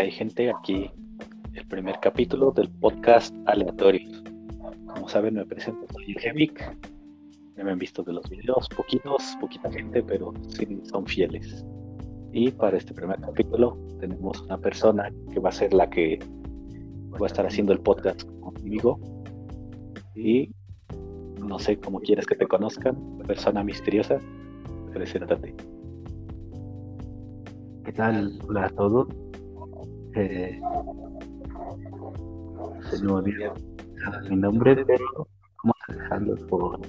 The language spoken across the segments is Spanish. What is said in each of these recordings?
hay gente aquí, el primer capítulo del podcast Aleatorios. Como saben, me presento, soy Gevic. Ya me han visto de los videos, poquitos, poquita gente, pero sí son fieles. Y para este primer capítulo tenemos una persona que va a ser la que va a estar haciendo el podcast conmigo. Y no sé cómo quieres que te conozcan, persona misteriosa, preséntate. ¿Qué tal? Hola a todos. Eh, se me olvidó mi nombre, pero vamos a dejarlo por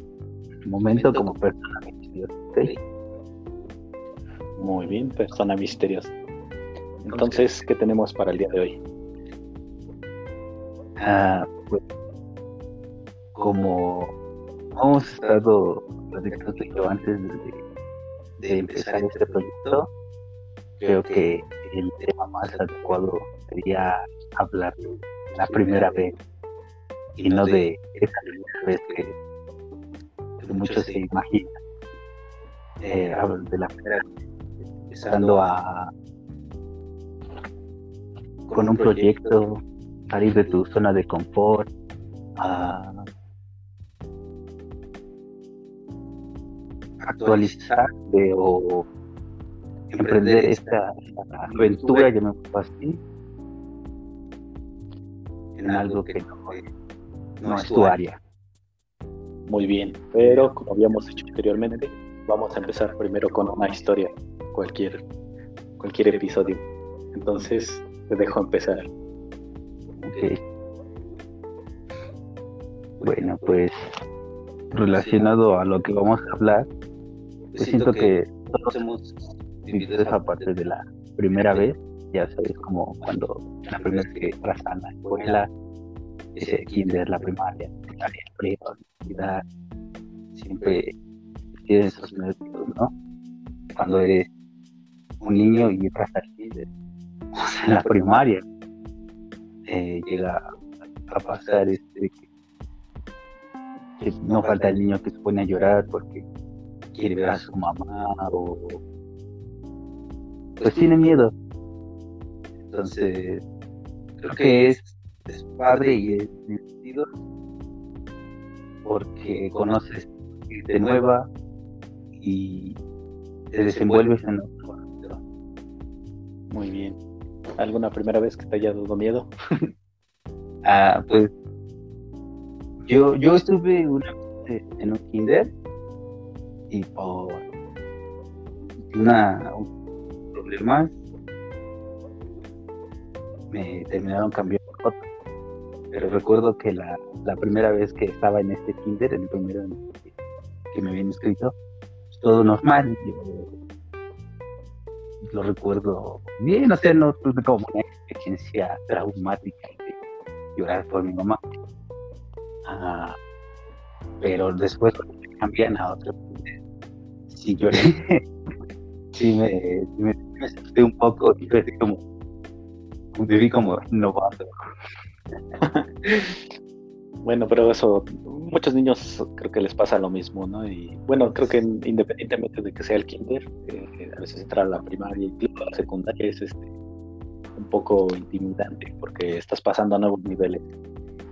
el momento como persona misteriosa. Muy bien, persona misteriosa. Entonces, ¿qué tenemos para el día de hoy? Ah, pues, como hemos estado platicando antes de, de empezar este proyecto, creo que el tema más adecuado sería hablar de la primera vez y no de esa primera vez que, muchos se imaginan. Eh, de la primera vez, empezando a con un proyecto, salir de tu zona de confort, a actualizarte o emprender esta, aventura, me así, en algo que no, es tu área. Muy bien, pero como habíamos hecho anteriormente, vamos a empezar primero con una historia, cualquier, cualquier episodio. Entonces, te dejo empezar. Bueno, pues relacionado a lo que vamos a hablar, yo siento que todos hemos vivido esa parte de la primera vez, ya sabes, como cuando la primera vez que entras a la escuela, ese kinder, la primaria, la prepa, la siempre tienes esos nervios, ¿no? Cuando eres un niño y entras al kinder, en la primaria, eh, llega a pasar este que no falta el niño que se pone a llorar porque quiere ver a su mamá o pues tiene miedo. Entonces, creo que es, es padre y es divertido porque conoces de nueva y te desenvuelves en otro. Muy bien. ¿Alguna primera vez que te haya dado miedo? ah, pues yo, yo estuve una en un kinder y por una, un problema me terminaron cambiando otro. Pero recuerdo que la, la, primera vez que estaba en este kinder, el primero que, me habían inscrito, pues, todo normal. Yo, lo recuerdo bien, o sea, no tuve como una experiencia traumática de llorar por mi mamá. Ah, pero después me cambian a otro sí lloré. sí me, me, me senté un poco y como, viví como novato. bueno, pero eso, muchos niños creo que les pasa lo mismo, ¿no? Y bueno, creo que independientemente de que sea el kinder, eh, a veces entrar a la primaria y la secundaria es este, un poco intimidante porque estás pasando a nuevos niveles.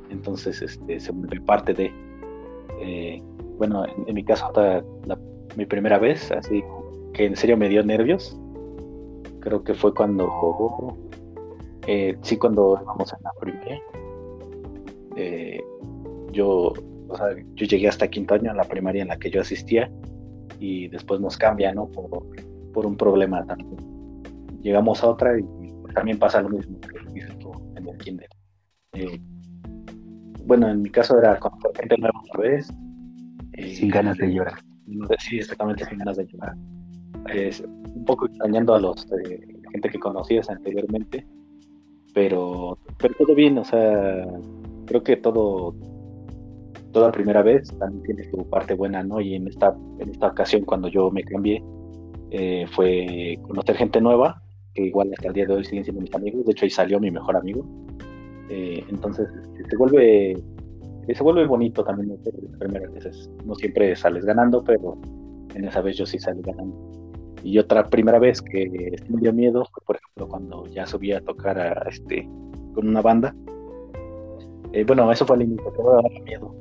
Entonces, este, se vuelve parte de. Eh, bueno, en, mi caso, la, mi primera vez, así que en serio me dio nervios. Creo que fue cuando, eh, sí, cuando íbamos en la primaria. Eh, yo, o sea, yo llegué hasta quinto año en la primaria en la que yo asistía y después nos cambia, ¿no? Por, por un problema también. Llegamos a otra y también pasa lo mismo que en el kinder. Eh, bueno, en mi caso era con gente nueva otra vez. sin ganas de llorar sí, exactamente sin ganas de llorar. Un poco extrañando a los eh, gente que conocías anteriormente, pero, pero todo bien, o sea, creo que todo, toda primera vez también tiene su parte buena, ¿no? Y en esta, en esta ocasión cuando yo me cambié, eh, fue conocer gente nueva, que igual hasta el día de hoy siguen siendo mis amigos, de hecho ahí salió mi mejor amigo. Eh, entonces se vuelve se vuelve bonito también las veces. No siempre sales ganando, pero en esa vez yo sí salí ganando. Y otra primera vez que me dio miedo fue, por ejemplo, cuando ya subí a tocar a, este, con una banda. Eh, bueno, eso fue al inicio, que me daba miedo.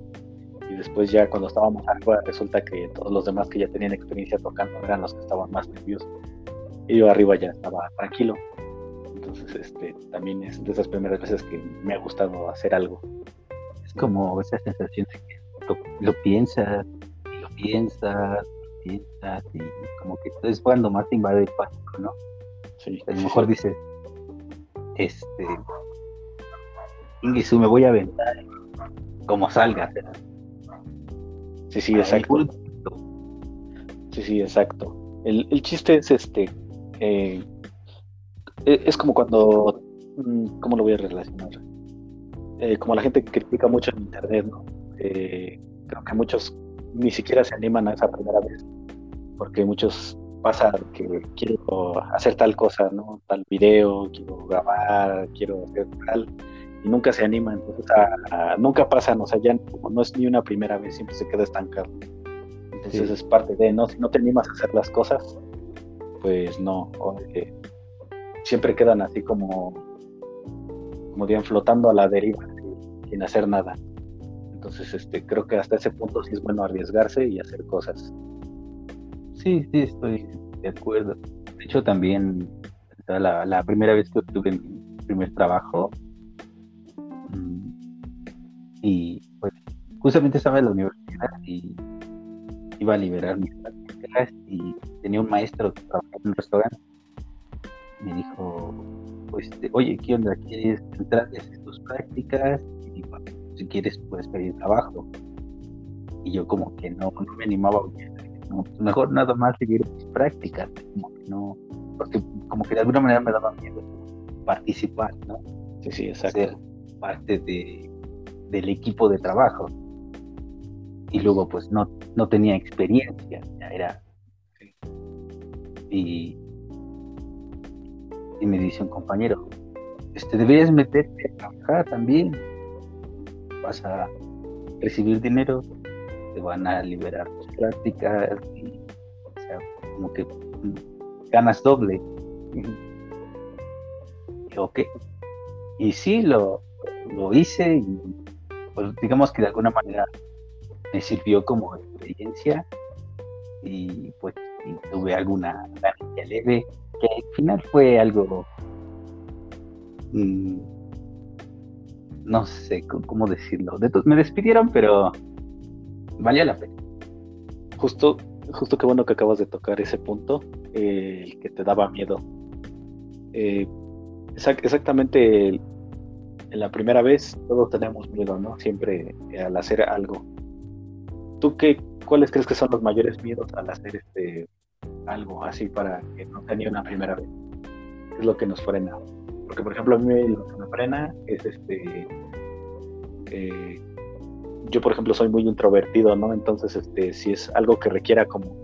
Y después ya cuando estábamos arriba resulta que todos los demás que ya tenían experiencia tocando eran los que estaban más nerviosos. Y yo arriba ya estaba tranquilo. Entonces, este, también es de esas primeras veces que me ha gustado hacer algo. Es como esa sensación de que lo, piensas, y lo piensas, y como que es cuando más te invade el pánico, ¿no? Sí. A lo mejor dices, este, Ingisu, me voy a aventar como salga. Sí, sí, exacto. Sí, sí, exacto. El, el chiste es este, eh, e, es como cuando, mm, ¿cómo lo voy a relacionar? Eh, como la gente critica mucho en internet, ¿no? Eh, creo que muchos ni siquiera se animan a esa primera vez, porque muchos pasa que quiero hacer tal cosa, ¿no? Tal video, quiero grabar, quiero hacer tal, y nunca se animan, entonces nunca pasan, o sea, ya no es ni una primera vez, siempre se queda estancado. Entonces es parte de, ¿no? Si no te animas a hacer las cosas, pues no, siempre quedan así como, como bien flotando a la deriva, sin hacer nada. Entonces, este, creo que hasta ese punto sí es bueno arriesgarse y hacer cosas. Sí, sí, estoy de acuerdo. De hecho, también la, la primera vez que tuve mi primer trabajo, mm, y pues justamente estaba en la universidad y iba a liberar mis prácticas y tenía un maestro que trabajaba en un restaurante. Me dijo, pues, oye, ¿qué onda? ¿Quieres entrar y hacer tus prácticas? Y si quieres, puedes pedir trabajo. Y yo como que no, no me animaba, mejor nada más seguir mis prácticas, como que no, porque como que de alguna manera me daba miedo participar, ¿no? Sí, sí, exacto. Ser parte de, del equipo de trabajo y luego pues no, no tenía experiencia, ya era... Y, y me dice un compañero, este, deberías meterte a trabajar también, vas a recibir dinero, te van a liberar tus prácticas, y, o sea, como que ganas doble. Y, ok. Y sí, lo, lo hice y pues digamos que de alguna manera me sirvió como experiencia y pues tuve alguna ganancia leve, que al final fue algo, mm, no sé cómo decirlo, de me despidieron, pero valía la pena. Justo, justo qué bueno que acabas de tocar ese punto, el que te daba miedo. Eh, exactamente en la primera vez todos tenemos miedo, ¿no? Siempre al hacer algo. ¿Tú qué, cuáles crees que son los mayores miedos al hacer este algo así para que no tenga una primera vez? ¿Qué es lo que nos frena? Porque, por ejemplo, a mí lo que me frena es este. Eh, yo, por ejemplo, soy muy introvertido, ¿no? Entonces, este, si es algo que requiera como,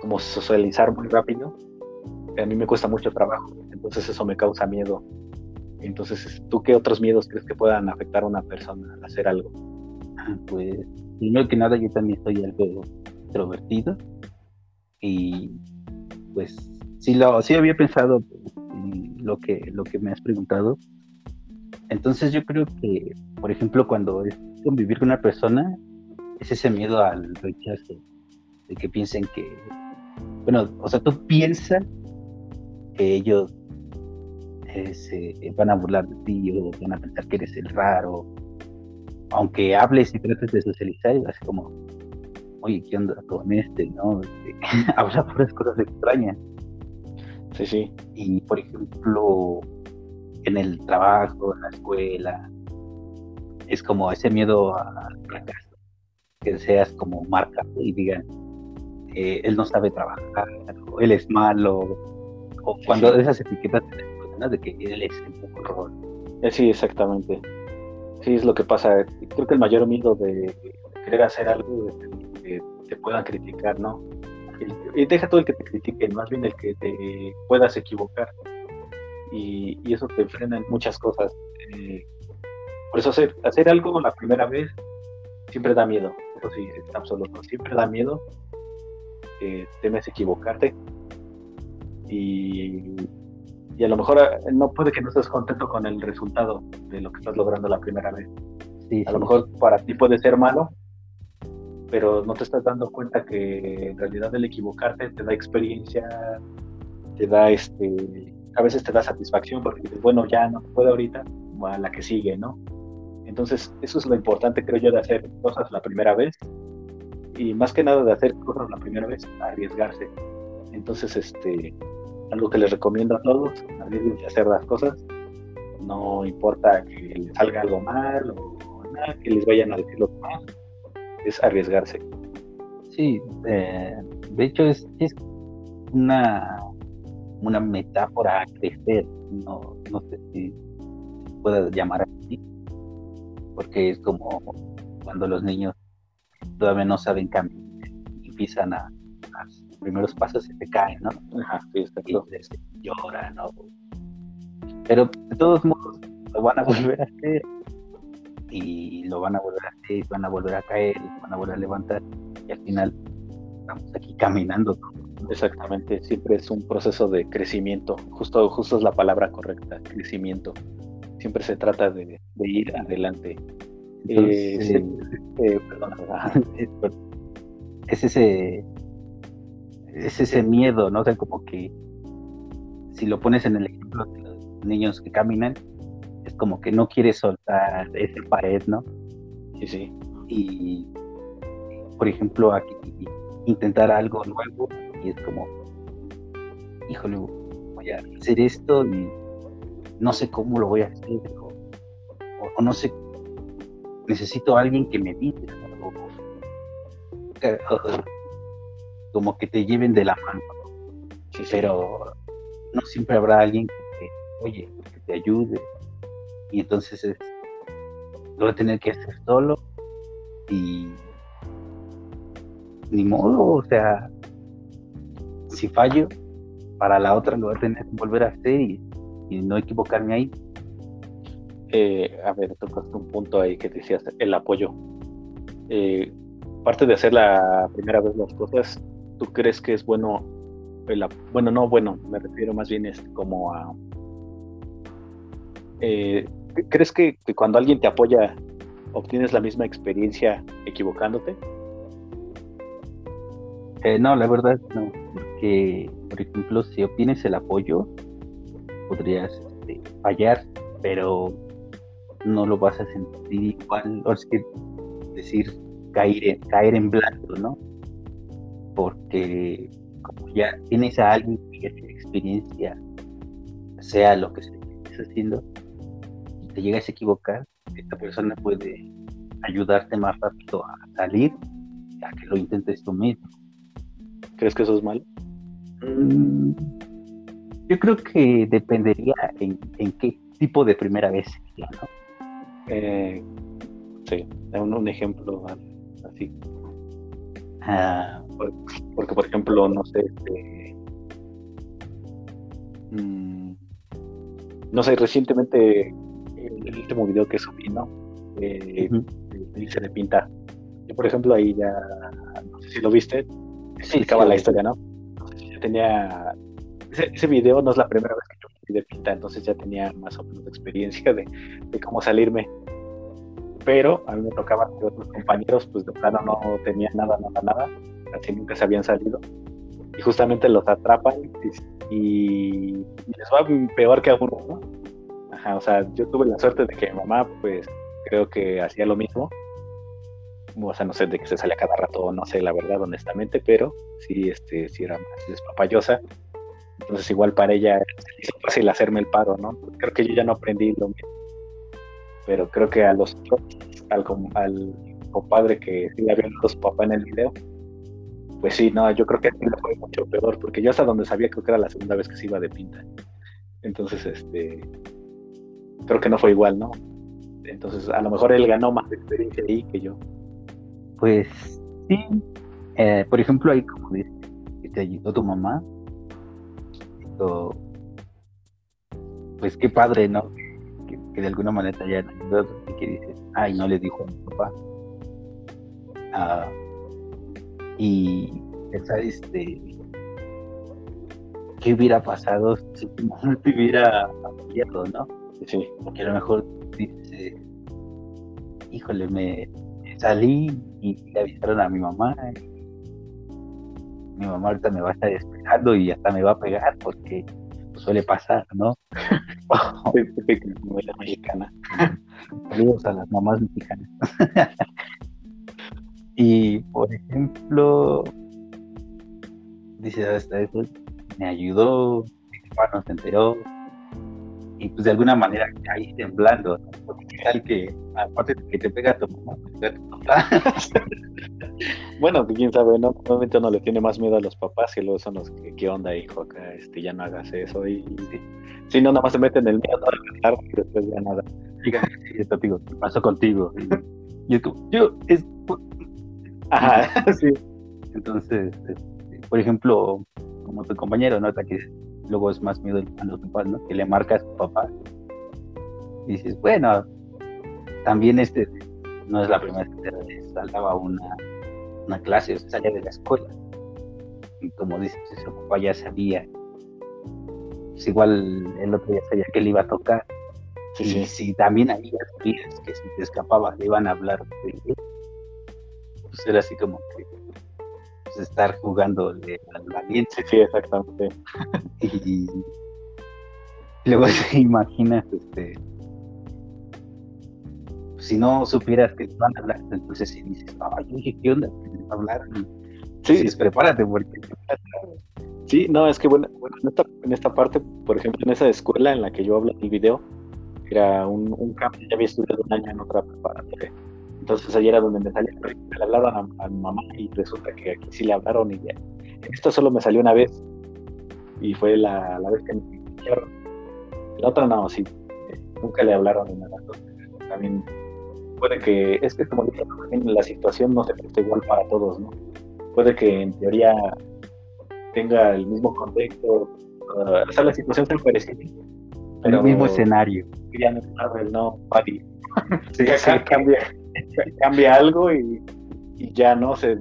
como socializar muy rápido, a mí me cuesta mucho trabajo. Entonces, eso me causa miedo. Entonces, ¿tú qué otros miedos crees que puedan afectar a una persona al hacer algo? Pues primero que nada yo también soy algo introvertido y pues sí lo sí había pensado lo que lo que me has preguntado entonces yo creo que por ejemplo cuando es convivir con una persona es ese miedo al rechazo de que piensen que bueno o sea tú piensas que ellos eh, se van a burlar de ti o van a pensar que eres el raro aunque hables y trates de socializar, así como, oye, ¿qué onda con este? ¿No? Este, habla puras cosas extrañas. Sí, sí. Y por ejemplo, en el trabajo, en la escuela, es como ese miedo al fracaso, que seas como marca y digan, eh, él no sabe trabajar, o él es malo, o cuando esas etiquetas de que él es un poco rol. Eh, sí, exactamente. Sí, es lo que pasa. Creo que el mayor miedo de querer hacer algo es que te puedan criticar, ¿no? Y deja todo el que te critique, más bien el que te puedas equivocar. Y, eso te frena en muchas cosas. Eh, por eso hacer, hacer algo la primera vez siempre da miedo. Eso sí, es absoluto. Siempre da miedo. temes equivocarte. Y, y a lo mejor eh, no puede que no estés contento con el resultado de lo que estás logrando la primera vez. a lo mejor para ti puede ser malo, pero no te estás dando cuenta que en realidad el equivocarte te da experiencia, te da este, a veces te da satisfacción porque dices, bueno, ya no puedo ahorita, a la que sigue, ¿no? Entonces, eso es lo importante, creo yo, de hacer cosas la primera vez y más que nada de hacer cosas la primera vez, arriesgarse. Entonces, este, algo que les recomiendo a todos, arriesguense a hacer las cosas, no importa que les salga algo mal o nada, que les vayan a decir lo más, es arriesgarse. Sí, eh, de hecho es, es una, una metáfora a crecer, no, no sé si pueda llamar así, porque es como cuando los niños todavía no saben caminar y empiezan a, a los primeros pasos y se caen, ¿no? Ajá, sí, y lloran, ¿no? Pero de todos modos lo van a volver a hacer y lo van a volver a hacer, van a volver a caer, van a volver a levantar y al final estamos aquí caminando. Exactamente, siempre es un proceso de crecimiento, justo, justo es la palabra correcta, crecimiento. Siempre se trata de, ir adelante. Entonces, Eh, eh, perdón, es ese es ese miedo, ¿no? O sea, como que si lo pones en el ejemplo de los niños que caminan, es como que no quiere soltar esa pared, ¿no? sí, sí, Y, por ejemplo, aquí intentar algo nuevo y es como, híjole, voy a hacer esto y no sé cómo lo voy a hacer, o, o no sé, necesito a alguien que me diga, o- o- como que te lleven de la mano, pero no siempre habrá alguien que te, oye, que te ayude. Y entonces es, lo voy a tener que hacer solo y ni modo, o sea, si fallo, para la otra lo voy a tener que volver a hacer y, no equivocarme ahí. Eh, a ver, tocaste un punto ahí que decías, el apoyo. Eh, parte de hacer la primera vez las cosas, ¿tú crees que es bueno? El, bueno, no bueno, me refiero más bien es como a... eh, ¿Crees que cuando alguien te apoya obtienes la misma experiencia equivocándote? Eh, no, la verdad no, porque, por ejemplo, si obtienes el apoyo, podrías este, fallar, pero no lo vas a sentir igual, o es que decir caer en, caer en blanco, ¿no? Porque como ya tienes a alguien que ya tiene experiencia, sea lo que estés haciendo, y te llegas a equivocar, esta persona puede ayudarte más rápido a salir a que lo intentes tú mismo. ¿Crees que eso es malo? Mm, Yo creo que dependería en, en qué tipo de primera vez sería, ¿no? Eh, sí, da un, un ejemplo así. Ah, Porque, por ejemplo, no sé, este, mm, no sé, recientemente el, el último video que subí, ¿no? Eh, ujú. de irse de pintar. Yo, por ejemplo, ahí ya, no sé si lo viste, explicaba sí, la lo historia, ¿no? Entonces, ya tenía, ese, ese video no es la primera vez que yo fui de pinta, entonces ya tenía más o menos experiencia de, de cómo salirme. Pero a mí me tocaba que otros compañeros, pues de plano no tenían nada, nada, nada, así nunca se habían salido. Y justamente los atrapan y, y les va peor que a uno, ¿no? Ajá, o sea, yo tuve la suerte de que mi mamá, pues creo que hacía lo mismo. O sea, no sé de que se salía cada rato, no sé la verdad, honestamente, pero sí, este, sí era más despapayosa. Entonces, igual para ella hizo fácil hacerme el paro, ¿no? Creo que yo ya no aprendí lo mismo. Pero creo que a los al, com- al compadre que sí le habían dado su papá en el video, pues sí, no, yo creo que a le fue mucho peor, porque yo hasta donde sabía creo que era la segunda vez que se iba de pinta. Entonces, este, creo que no fue igual, ¿no? Entonces, a lo mejor él ganó más experiencia ahí que yo. Pues sí, Eh, por ejemplo, ahí como dices, que te ayudó tu mamá, esto, pues qué padre, ¿no? Que, que de alguna manera te hayan ayudado y que dices, ay, no le dijo a mi papá. Ah, y pensar, este, qué hubiera pasado si no te hubiera apoyado, ¿no? Sí. Porque a lo mejor dice, híjole, me salí y le avisaron a mi mamá. mi mamá ahorita me va a estar esperando y hasta me va a pegar porque pues, suele pasar, ¿no? novela mexicana. Saludos a las mamás mexicanas. y por ejemplo, dice hasta eso, me ayudó, mi hermano se enteró, y pues de alguna manera ahí temblando, ¿no? porque tal que aparte de que te pega tu mamá, te pega tu papá. bueno, pues, quién sabe, ¿no? Normalmente uno le tiene más miedo a los papás y luego son los que, ¿qué onda, hijo? Acá, este, ya no hagas eso. Y, si no, nada más se meten en el miedo a y después ya nada. Fíjate, esto, digo, ¿qué pasó contigo? Y, es como, yo, es. Ajá, sí. Entonces, este, por ejemplo, como tu compañero, ¿no? Que luego es más miedo a los papás, ¿no? Que le marcas a tu papá. Y dices, bueno, también este no es la primera vez que te saltaba una, una clase, o sea, salía de la escuela. Y como dices, su papá ya sabía. Pues igual el otro ya sabía que le iba a tocar. y si también había sabías que si te escapabas le iban a hablar de él, pues era así como que estar jugando al valiente. Sí, sí, exactamente. y luego te imaginas, este, si no supieras que te van a hablar, entonces si dices, ay, oye, ¿qué onda? ¿Qué a hablar? Sí, prepárate porque... Sí, no, es que bueno, en, esta, en esta parte, por ejemplo, en esa escuela en la que yo hablo en el video, era un, un cambio, ya había estudiado un año en otra preparatoria. Entonces ayer era donde me salió, le hablaron a, mi mamá y resulta que aquí sí le hablaron y ya. Esto solo me salió una vez y fue la, la vez que me dijeron. La otra no, sí, nunca le hablaron ni nada. también puede que, es que como dije, la situación no se presta igual para todos, ¿no? Puede que en teoría tenga el mismo contexto, uh, o sea, la situación sea parecida. Pero el mismo escenario. Ya no Marvel, no, Buddy. Sí, sí, cambia, cambia algo y, y, ya no se,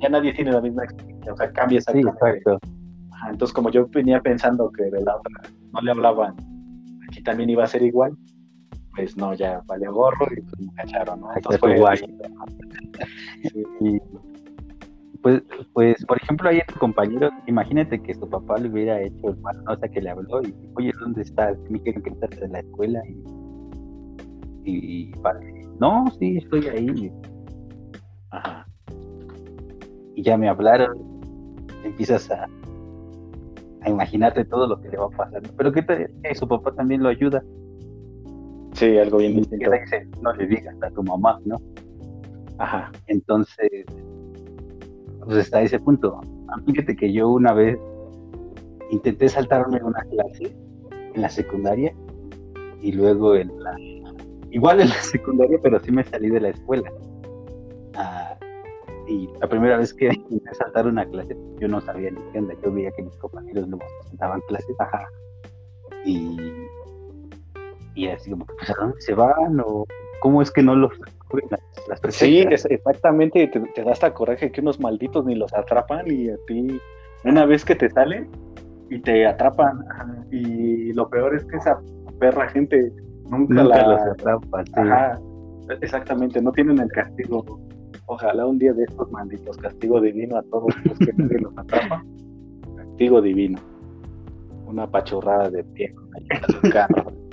ya nadie tiene la misma experiencia, o sea, cambia exactamente. Sí, exacto. entonces, como yo venía pensando que de la otra no le hablaban, aquí también iba a ser igual, pues no, ya valió gorro y pues me cacharon, ¿no? Entonces fue guay. y, pues, pues, por ejemplo, ahí tu compañero, imagínate que su papá le hubiera hecho el mal, ¿no? o sea, que le habló y, oye, ¿dónde estás? Me quieren que estás en la escuela y, y, vale, no, sí, estoy ahí. Ajá. Y ya me hablaron, empiezas a, a imaginarte todo lo que le va a pasar. Pero que, que su papá también lo ayuda. Sí, algo bien distinto. Dice, no le digas a tu mamá, ¿no? Ajá. Entonces, pues está ese punto. Fíjate que yo una vez intenté saltarme una clase en la secundaria y luego en la igual en la secundaria pero sí me salí de la escuela. Ah, y la primera vez que intenté saltar una clase yo no sabía ni qué onda. Yo veía que mis compañeros luego saltaban clases ajá. Y y así como, pues, ¿a dónde se van? ¿O cómo es que no los las, las Sí, exactamente, te, da hasta coraje que unos malditos ni los atrapan y a ti, una vez que te salen y te atrapan, y lo peor es que esa perra gente nunca, la... los atrapa, Ajá, exactamente, no tienen el castigo. Ojalá un día de estos malditos castigo divino a todos los que nadie los atrapa. Castigo divino. Una pachorrada de pie con el carro.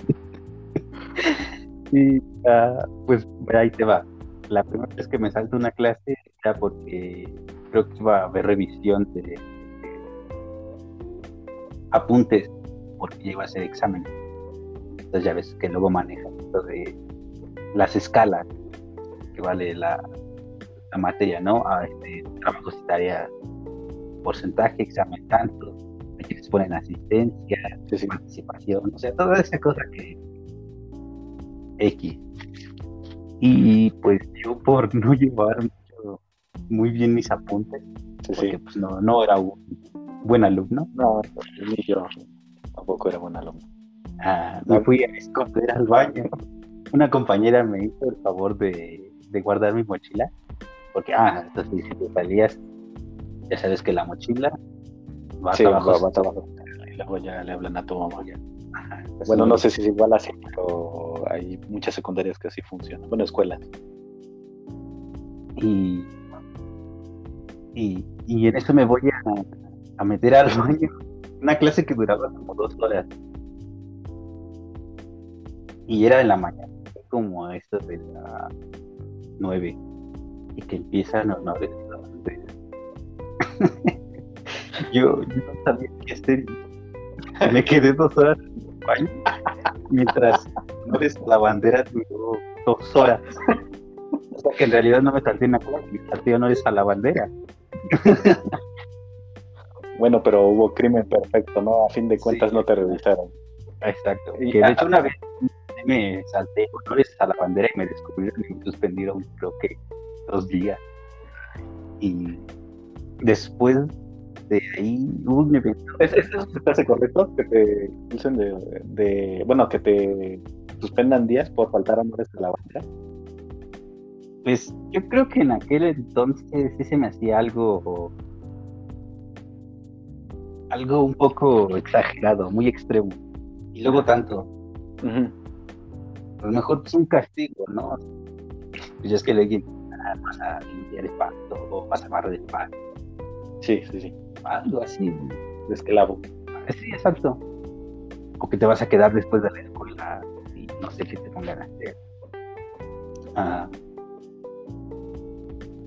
Y ah, pues ahí te va. La primera vez que me salto una clase era porque creo que iba a haber revisión de, apuntes porque iba a hacer examen. Entonces ya ves que luego maneja esto de las escalas que vale la, la materia, ¿no? A este, trabajos y tareas, porcentaje, examen tanto, que les ponen asistencia, participación, o sea, toda esa cosa que X. Y pues yo por no llevar muy bien mis apuntes, porque pues no, no era un buen alumno. No, ni yo tampoco era buen alumno. Ah, me fui a esconder al baño. Una compañera me hizo el favor de, de guardar mi mochila, porque, ah, entonces si te salías, ya sabes que la mochila va, sí, abajo, va, abajo. luego ya le hablan a tu mamá. bueno, no sé si es igual así, pero hay muchas secundarias que así funcionan. Bueno, escuelas. Y, y, y en eso me voy a, a meter al baño. Una clase que duraba como dos horas. Y era en la mañana, como a esto de las nueve. Y que empiezan a no yo, yo no sabía qué hacer. Me quedé dos horas en el baño mientras no la bandera duró dos horas. O sea que en realidad no me salté en la clase, me salté honores a la bandera. Bueno, pero hubo crimen perfecto, ¿no? A fin de cuentas no te revisaron. Exacto. Y de hecho una vez me salté honores a la bandera y me descubrieron y me suspendieron creo que dos días. Y después de ahí hubo un evento. ¿Es, ¿Es, hace correcto? Que te de, de, Bueno, que te suspendan días por faltar honores a la bandera. Pues yo creo que en aquel entonces sí se me hacía algo. Algo un poco exagerado, muy extremo. Y luego tanto. A lo mejor es un castigo, ¿no? Pues es que le digan, ah, vas a limpiar el pasto o vas a barrer el pasto. Sí, sí, sí. Algo así. Esclavo. Sí, exacto. O que te vas a quedar después de la escuela y no sé qué te pongan a hacer. Ah,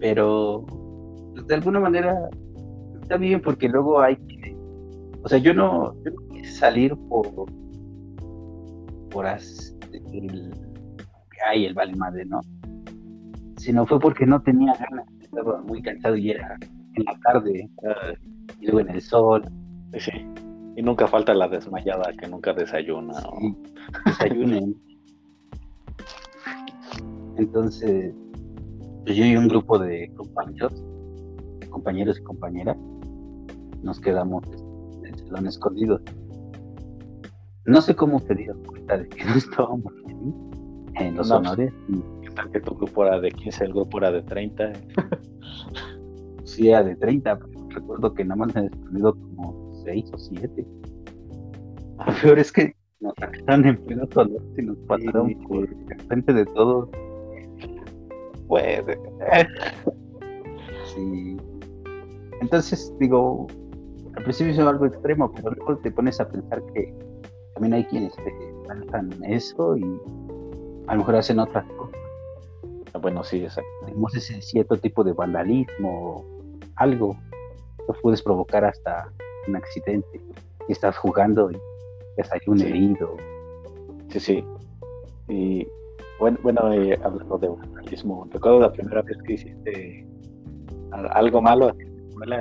pero pues, de alguna manera está bien porque luego hay que. O sea, yo no, yo no quise salir por. por el. Ay, el vale madre, ¿no? Sino fue porque no tenía ganas. Estaba muy cansado y era en la tarde, y luego en el sol. Sí, y nunca falta la desmayada que nunca desayuna. Desayunen. Entonces, pues yo y un grupo de compañeros, compañeros y compañeras, nos quedamos en el salón escondidos. No sé cómo se dieron cuenta de que no estábamos en los honores. ¿Qué tal que tu grupo era de 15, el grupo era de 30? sí era de 30, recuerdo que nada más me escondido como 6 o 7. Lo peor es que nos sacaron en pleno color y nos pasaron por frente de todos. Puede. sí. Entonces, digo, al principio es algo extremo, pero luego te pones a pensar que también hay quienes te lanzan eso y a lo mejor hacen otras cosas. Ah, bueno, sí, exacto. Tenemos ese cierto tipo de vandalismo algo, lo puedes provocar hasta un accidente. Y estás jugando y te sale un herido. Sí, sí. Y bueno, bueno eh, hablando de vandalismo, recuerdo la primera vez que hiciste algo malo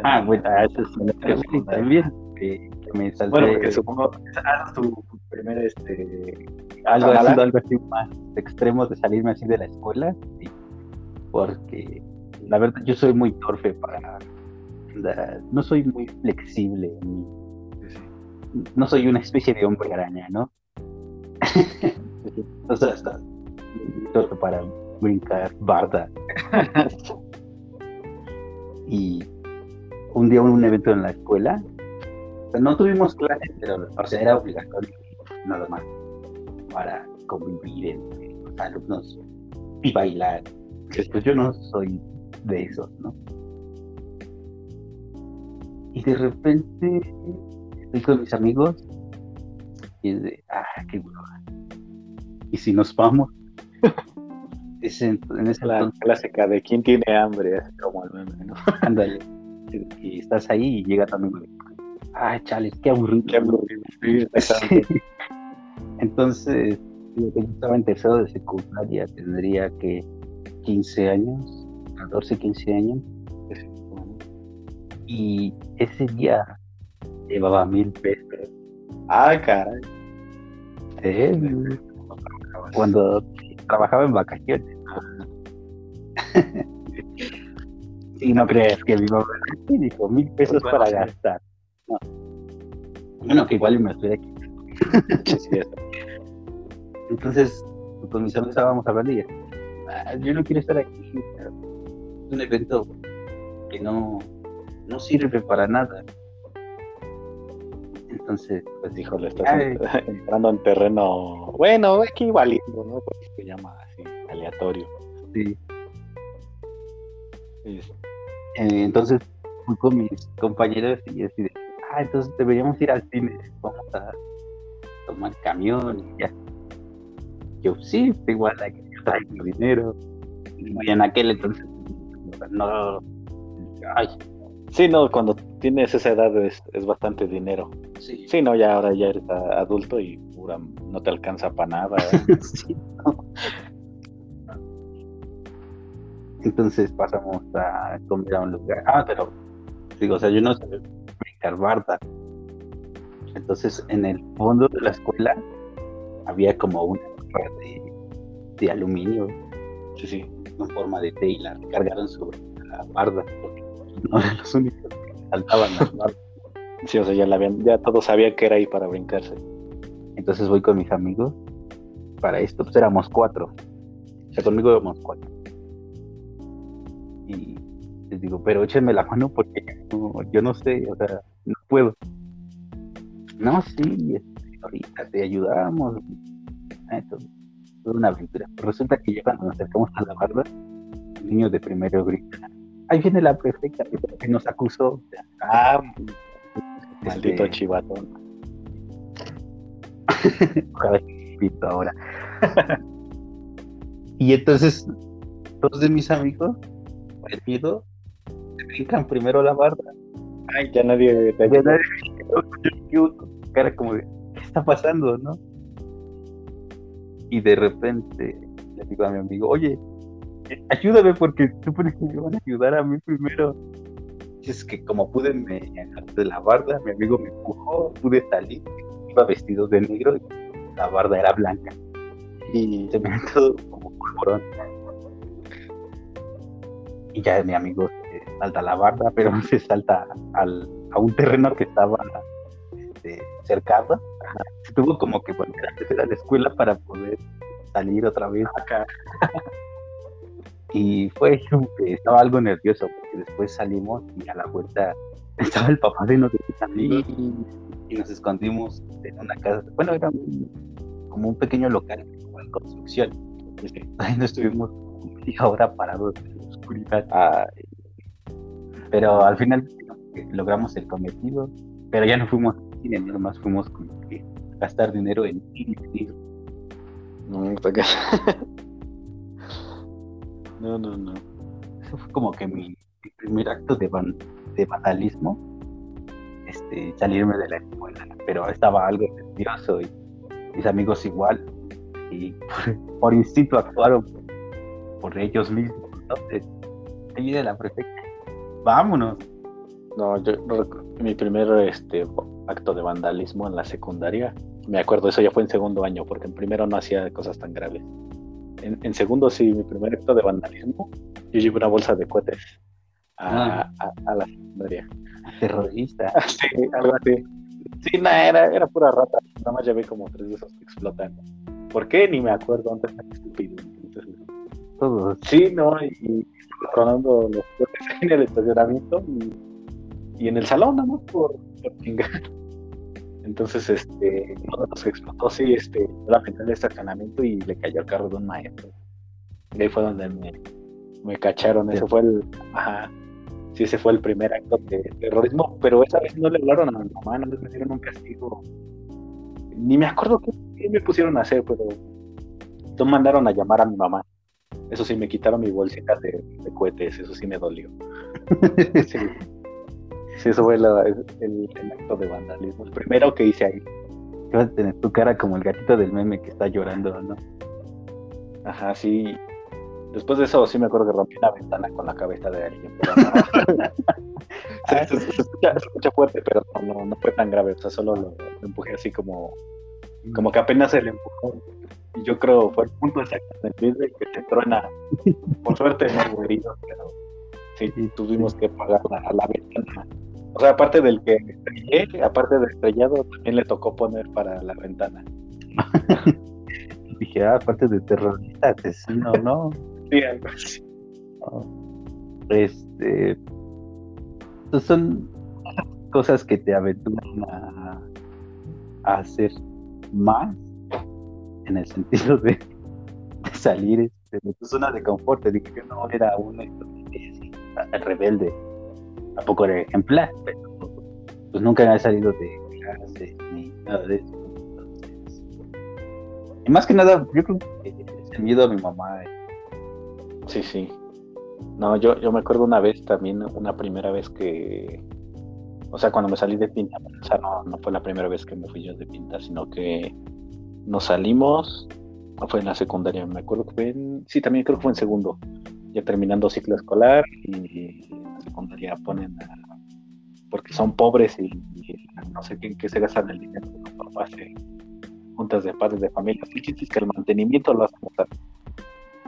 Ah, bueno, eso es también. Que, me salté. Bueno, porque supongo que es tu primer este algo, algo así más extremo de salirme así de la escuela, sí, porque la verdad, yo soy muy torpe para. No soy muy flexible. no soy una especie de hombre araña, ¿no? o sea, está torpe para brincar barda. y un día hubo un evento en la escuela. No tuvimos clases, pero o sea, era obligatorio nada más para convivir entre los alumnos y bailar. Pues yo no soy de esos, ¿no? Y de repente estoy con mis amigos y es de, ah, qué bueno. ¿Y si nos vamos? es en, esa la clásica de quién tiene hambre, es como el meme, ¿no? Ándale. y estás ahí y llega también ah, chale, qué aburrido. Qué aburrido. Entonces, yo estaba en tercero de secundaria, tendría que 15 años 14, 15 años. Y ese día llevaba mil pesos. Ah, caray. cuando trabajaba en vacaciones. y no crees que mi mamá dijo mil pesos para gastar. No. Bueno, que igual me estoy aquí. Entonces, con mis amigos estábamos hablando y ah, yo no quiero estar aquí un evento que no, no sirve para nada. Entonces, pues dijo, le estás entrando en terreno, bueno, aquí valiendo, ¿no? Porque se llama así, aleatorio. Sí. Eh, entonces fui con mis compañeros y así de, ah, entonces deberíamos ir al cine, vamos a tomar camión y ya. Yo, sí, igual hay que traer dinero. Y en aquel entonces, no, ay. Sí, no, cuando tienes esa edad es, bastante dinero. Sí. sí, no, ya ahora ya eres adulto y pura, no te alcanza para nada. ¿eh? sí, Entonces pasamos a comer a un lugar. Ah, pero digo, o sea, yo no sé barda. Entonces, en el fondo de la escuela había como una de, de aluminio, sí, sí, en forma de T y la cargaron sobre la barda. No eran los únicos que saltaban las bardas. Sí, o sea, ya, la habían, ya todos sabían que era ahí para brincarse. Entonces voy con mis amigos. Para esto, pues éramos cuatro. O sea, conmigo éramos cuatro y les digo, pero échenme la mano porque yo no sé, o sea, no puedo. No, sí, este, ahorita te ayudamos. Ah, esto es una aventura. Resulta que ya cuando nos acercamos a la barda, el niño de primero grita, ahí viene la prefecta que nos acusó. Ah, maldito este, chivatón. ahora. y entonces, dos de mis amigos perdido, se brincan primero la barda. Ay, ya nadie ya nadie, cara como ¿qué está pasando, no? Y de repente le digo a mi amigo, oye, ayúdame porque supones que me van a ayudar a mí primero. Y es que como pude me de la barda, mi amigo me empujó, pude salir, iba vestido de negro y la barda era blanca. Y se me todo como polvorón y ya mi amigo salta la barda, pero se salta al, a un terreno que estaba este, cercado. Se tuvo como que volver a la escuela para poder salir otra vez acá. y fue que estaba algo nervioso, porque después salimos y a la vuelta estaba el papá de mis amigos y, nos escondimos en una casa. Bueno, era como un pequeño local en construcción. Ahí nos estuvimos media hora parados pero al final logramos el cometido, pero ya no fuimos cine, más fuimos como que gastar dinero en No, no, no, no. Eso fue como que mi, primer acto de, de vandalismo, este, salirme de la escuela, pero estaba algo nervioso y mis amigos igual, y por, instinto actuaron por, ellos mismos, entonces de la prefecta. Vámonos. No, yo mi primer este acto de vandalismo en la secundaria, me acuerdo, eso ya fue en segundo año, porque en primero no hacía cosas tan graves. En, segundo, sí, mi primer acto de vandalismo, yo llevé una bolsa de cohetes a, ah. la secundaria. Terrorista. sí, algo así. Sí, no, era, era pura rata. Nada más llevé como tres de esos que explotan. ¿Por qué? Ni me acuerdo antes de estúpido. Todos. Sí, no, y, tronando los coches en el estacionamiento y, en el salón, nada más por, chingar. Entonces, este, uno nos explotó, sí, este, la ventana del estacionamiento y le cayó el carro de un maestro. Y ahí fue donde me, me cacharon. Ese fue el, ajá, sí, ese fue el primer acto de terrorismo, pero esa vez no le hablaron a mi mamá, no les metieron un castigo. Ni me acuerdo qué, qué me pusieron a hacer, pero no mandaron a llamar a mi mamá. Eso sí, me quitaron mi bolsita de, cohetes, eso sí me dolió. sí. eso fue el, acto de vandalismo. El primero que hice ahí. vas a tener tu cara como el gatito del meme que está llorando, ¿no? Ajá, sí. Después de eso sí me acuerdo que rompí una ventana con la cabeza de alguien. se, escucha, fuerte, pero no, no, fue tan grave. O sea, solo lo, empujé así como, como que apenas se le empujó y yo creo fue el punto exacto de que se truena. Por suerte no hubo heridos, pero sí, tuvimos que pagar la, la ventana. O sea, aparte del que estrellé, aparte del estrellado, también le tocó poner para la ventana. Dije, ah, aparte de terrorista, asesino, ¿no? sí, algo así. Este. Pues son cosas que te aventuran a, a hacer más en el sentido de, salir este, de tu zona de confort. Dije que no era un rebelde, tampoco era ejemplar, pero pues nunca había salido de clase ni nada de eso. y más que nada, yo creo que el miedo a mi mamá. Eh. Sí, sí. No, yo, yo me acuerdo una vez también, una primera vez que, o sea, cuando me salí de pinta, o sea, no, no fue la primera vez que me fui yo de pinta, sino que nos salimos, no fue en la secundaria, me acuerdo que fue en, sí, también creo que fue en segundo, ya terminando ciclo escolar y en la secundaria ponen a, porque son pobres y, no sé qué, qué se gastan el dinero de los papás juntas de padres de familia. El chiste es que el mantenimiento lo hacen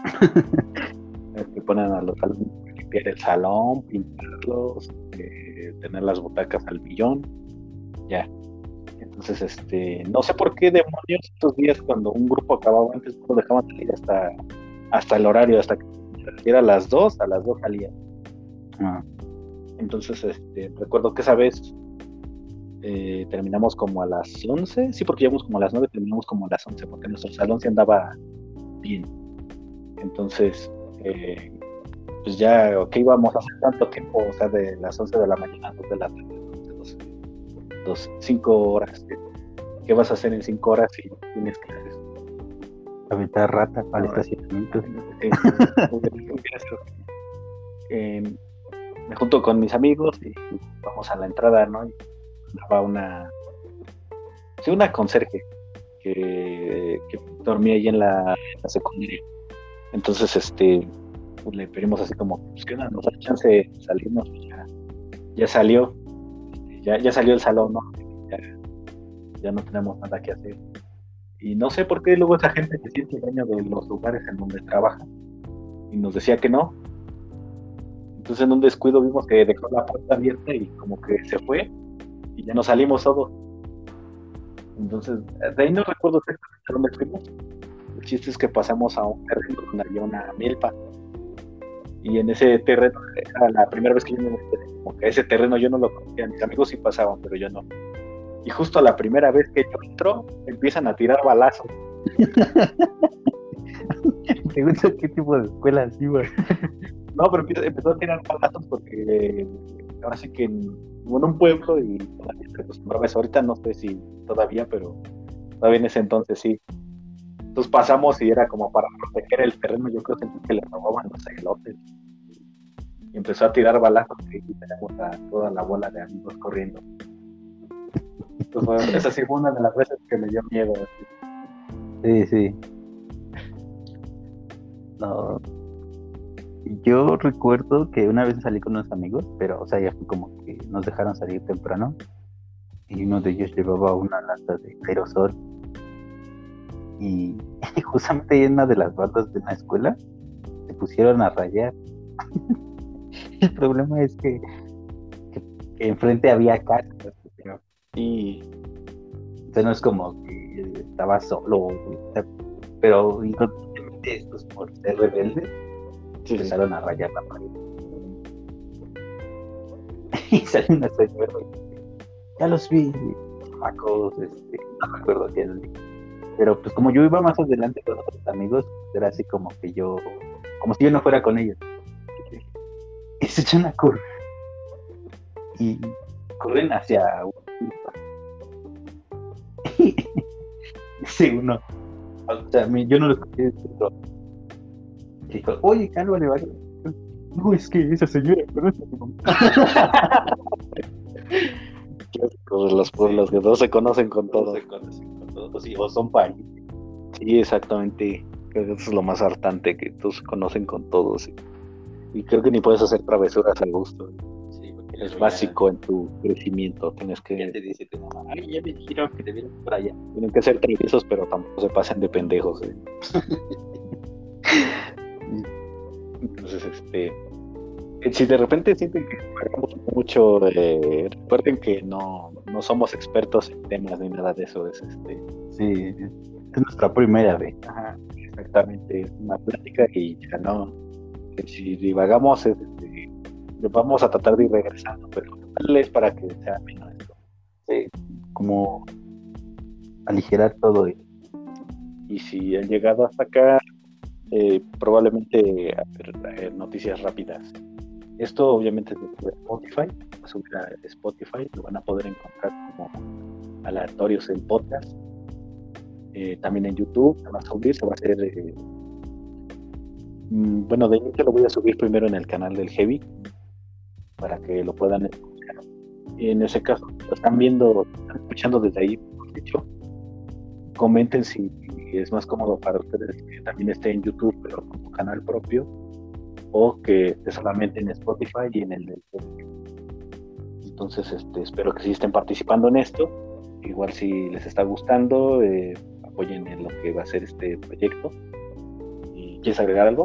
que ponen a los alumnos limpiar el salón, pintarlos, eh, tener las butacas al millón, ya. Entonces, este, no sé por qué demonios estos días cuando un grupo acababa antes no dejaban salir hasta, hasta el horario, hasta que era a las 2, a las 2 salían. Ah. Entonces, este, recuerdo que esa vez eh, terminamos como a las 11, sí, porque llegamos como a las 9, terminamos como a las 11, porque nuestro salón se andaba bien. Entonces, eh, pues ya, ¿qué íbamos a hacer tanto tiempo? O sea, de las 11 de la mañana a 2 de la tarde, 12, 2, 5 horas. ¿Qué vas a hacer en 5 horas si tienes clases? Aventar rata para el estacionamiento. Eh, me junto con mis amigos y vamos a la entrada, ¿no? Y daba una, sí, una conserje que, dormía ahí en la, secundaria. Entonces, este, pues, le pedimos así como, pues que nos da chance salirnos, pues, ya, ya salió, ya, ya salió el salón, ¿no? Ya, no tenemos nada que hacer. Y no sé por qué luego esa gente se siente dueño de los lugares en donde trabaja y nos decía que no, entonces en un descuido vimos que dejó la puerta abierta y como que se fue y ya nos salimos todos. Entonces, de ahí no recuerdo exactamente dónde fuimos. El chiste es que pasamos a un terreno donde había una milpa. Y en ese terreno, era la primera vez que yo me metí, como que ese terreno yo no lo conocía, mis amigos sí pasaban, pero yo no. Y justo la primera vez que yo entro, empiezan a tirar balazos. Me qué tipo de escuela iba. No, pero empezó a tirar balazos porque ahora sí que en, un pueblo y se acostumbraba eso. Ahorita no sé si todavía, pero todavía en ese entonces sí. Entonces pasamos y era como para proteger el terreno. Yo creo que le robaban los elotes. Y empezó a tirar balazos y teníamos a toda la bola de amigos corriendo. Entonces, esa sí fue una de las veces que me dio miedo. Sí, sí. No, yo recuerdo que una vez salí con unos amigos, pero, o sea, ya fue como que nos dejaron salir temprano. Y uno de ellos llevaba una lata de aerosol. Y, justamente en una de las bandas de una escuela se pusieron a rayar. El problema es que, enfrente había casas. Y o no es como que estaba solo, pero independientemente estos por ser rebeldes empezaron a rayar la pared. y salió una señora ya los vi, chamacos, este, no me acuerdo quién. Pero pues como yo iba más adelante con otros amigos, era así como que yo, como si yo no fuera con ellos. Y se echan a correr. Y corren hacia y dice uno, o sea, yo no lo escuché, pero dijo, oye, cálmale, vale. No, es que esa señora conoce a mi mamá. los pueblos que todos se conocen con todos. Se conocen sí, o son parientes. Sí, exactamente. Creo que eso es lo más hartante, que todos se conocen con todos. Y, creo que ni puedes hacer travesuras al gusto. Sí, es básico en tu crecimiento. Tienes que. Ya te dice tu mamá, ay, ya me dijeron que te vienen por allá. Tienen que ser traviesos, pero tampoco se pasen de pendejos. ¿eh? Entonces, este, si de repente sienten que pagamos mucho, eh, recuerden que no, no somos expertos en temas ni nada de eso. Es este, sí, es nuestra primera vez. Ajá, exactamente, es una plática y ya no. Si divagamos, este, vamos a tratar de ir regresando, pero es para que sea menos Sí, como aligerar todo. Y si han llegado hasta acá, eh, probablemente eh, noticias rápidas. Esto obviamente es de Spotify, va a subir a Spotify, lo van a poder encontrar como aleatorios en podcast. Eh, también en YouTube se va a subir, se va a hacer mm, bueno, de inicio lo voy a subir primero en el canal del Heavy para que lo puedan escuchar. En ese caso, lo están viendo, están escuchando desde ahí, de hecho, comenten si es más cómodo para ustedes que también esté en YouTube, pero como canal propio, o que esté solamente en Spotify y en el del Entonces, este, espero que sí estén participando en esto. Igual si les está gustando, eh, apoyen en lo que va a ser este proyecto. ¿Y ¿Quieres agregar algo?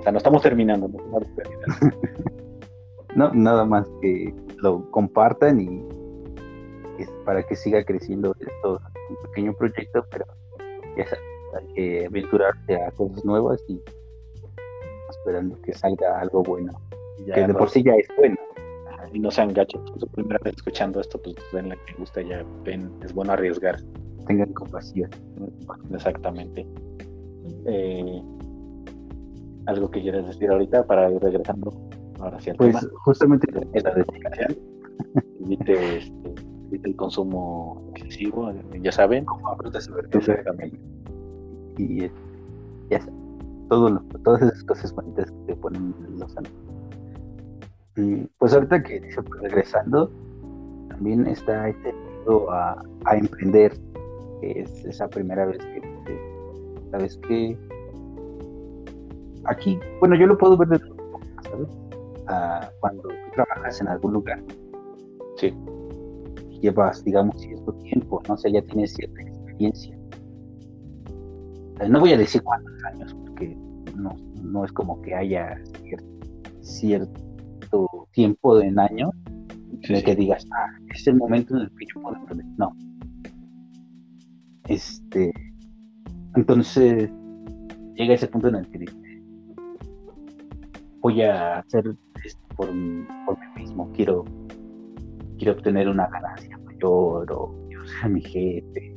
O sea, no estamos terminando, no, no nada más que lo compartan y para que siga creciendo esto, un pequeño proyecto, pero ya hay que aventurarse a cosas nuevas y esperando que salga algo bueno. que de por sí ya es bueno. Y no sean gachos, su primera vez escuchando esto, pues ven la que gusta, ya ven, es bueno arriesgar. Tengan compasión. Exactamente. Eh, algo que quieras decir ahorita para ir regresando ahora sí pues justamente es la dedicación evite, este, el consumo excesivo ya saben como frutas y y ya todas esas cosas bonitas que te ponen los años pues ahorita que pues, regresando también está este miedo a, a emprender que es esa primera vez que, sabes que aquí bueno yo lo puedo ver de ¿sabes? Ah, cuando tú trabajas en algún lugar sí llevas, digamos, cierto tiempo, ¿no? sé, ya tienes cierta experiencia. No voy a decir cuántos años, porque no, no es como que haya cierto, tiempo en años en el que digas, ah, es el momento en el que yo puedo aprender. No. Este, entonces, llega ese punto en el que dices, voy a hacer esto por, por mí mismo, quiero quiero obtener una ganancia mayor o quiero ser mi jefe,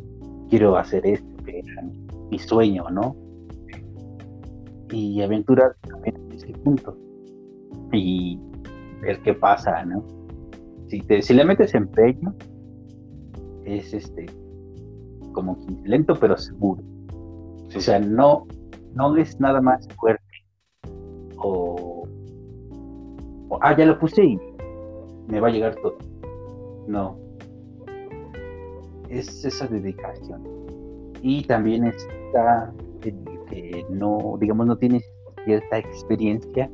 quiero hacer esto que era mi, sueño, ¿no? Y aventurar también en ese punto y ver qué pasa, ¿no? Si, te, si le metes empeño, es este como lento pero seguro. O sea, no, no es nada más fuerte o, o, ah, ya lo puse y me va a llegar todo. No. Es esa dedicación. Y también está que no, digamos, no tienes cierta experiencia